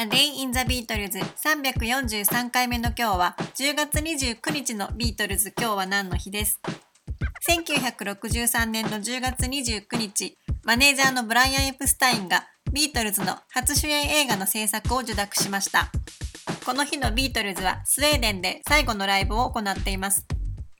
A Day in the Beatles 343回目の今日は10月29日のビートルズ。今日は何の日です？1963年の10月29日マネージャーのブライアン・エプスタインがビートルズの初主演映画の制作を受諾しました。この日のビートルズはスウェーデンで最後のライブを行っています。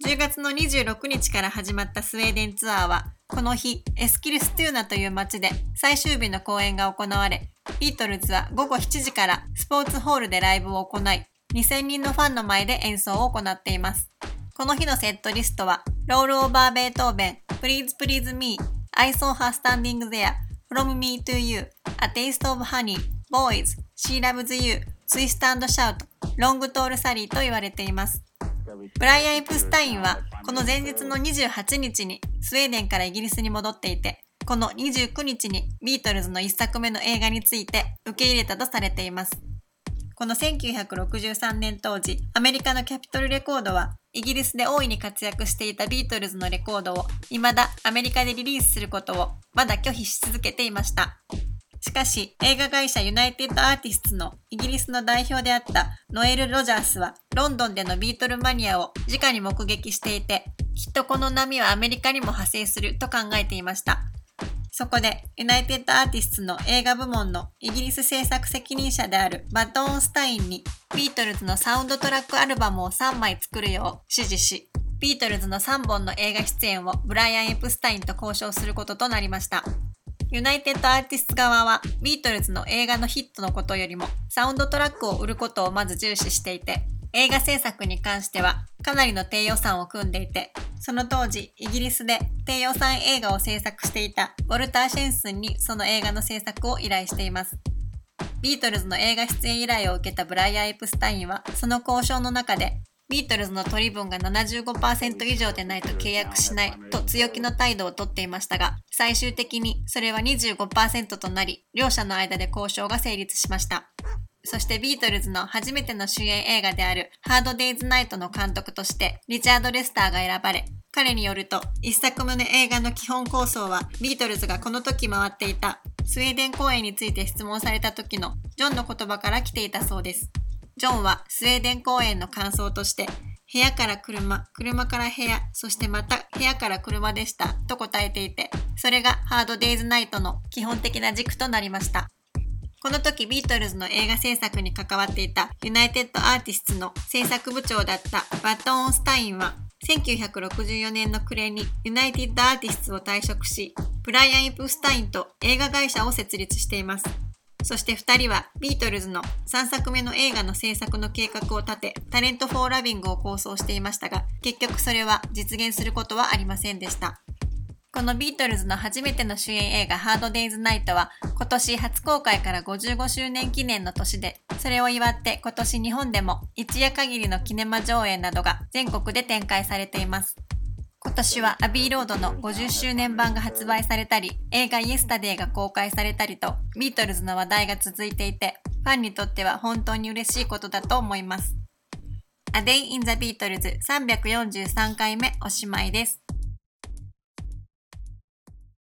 10月の26日から始まったスウェーデンツアーはこの日、エスキルストゥーナという街で最終日の公演が行われ、ビートルズは午後7時からスポーツホールでライブを行い、2000人のファンの前で演奏を行っています。この日のセットリストは、ロールオーバーベートーベン、Please Please Me, I saw her standing there, From me to you, A taste of honey, Boys, She loves you, Twist and shout, Long tall Sally と言われています。ブライアン・エプスタインはこの前日の28日にスウェーデンからイギリスに戻っていて、この29日にビートルズの1作目の映画について受け入れたとされています。この1963年当時、アメリカのキャピトルレコードは、イギリスで大いに活躍していたビートルズのレコードを、未だアメリカでリリースすることを、まだ拒否し続けていました。しかし、映画会社ユナイテッドアーティストのイギリスの代表であったノエル・ロジャースは、ロンドンでのビートルマニアを直に目撃していて、きっとこの波はアメリカにも派生すると考えていました。そこで、ユナイテッドアーティストの映画部門のイギリス制作責任者であるバド・オーンスタインに、ビートルズのサウンドトラックアルバムを3枚作るよう指示し、ビートルズの3本の映画出演をブライアン・エプスタインと交渉することとなりました。ユナイテッドアーティスト側はビートルズの映画のヒットのことよりもサウンドトラックを売ることをまず重視していて映画制作に関してはかなりの低予算を組んでいてその当時イギリスで低予算映画を制作していたウォルター・シェンスンにその映画の制作を依頼しています。ビートルズの映画出演依頼を受けたブライアン・エプスタインはその交渉の中でビートルズの取り分が75%以上でないと契約しないと強気の態度をとっていましたが、最終的にそれは25%となり、両者の間で交渉が成立しました。そしてビートルズの初めての主演映画であるハードデイズナイトの監督としてリチャード・レスターが選ばれ、彼によると一作目の映画の基本構想はビートルズがこの時回っていたスウェーデン公演について質問された時のジョンの言葉から来ていたそうです。ジョンはスウェーデン公演の感想として、部屋から車、車から部屋、そしてまた部屋から車でしたと答えていて、それがハードデイズナイトの基本的な軸となりました。この時ビートルズの映画制作に関わっていたユナイテッドアーティストの制作部長だったバド・オーンスタインは1964年の暮れにユナイテッドアーティストを退職し、ブライアン・エプスタインと映画会社を設立しています。そして2人はビートルズの3作目の映画の制作の計画を立て、タレント・フォー・ラビングを構想していましたが、結局それは実現することはありませんでした。このビートルズの初めての主演映画ハードデイズナイトは今年初公開から55周年記念の年で、それを祝って今年日本でも一夜限りのキネマ上映などが全国で展開されています。今年はアビーロードの50周年版が発売されたり、映画イエスタデイが公開されたりと、ビートルズの話題が続いていて、ファンにとっては本当に嬉しいことだと思います。A Day in the Beatles 343回目おしまいです。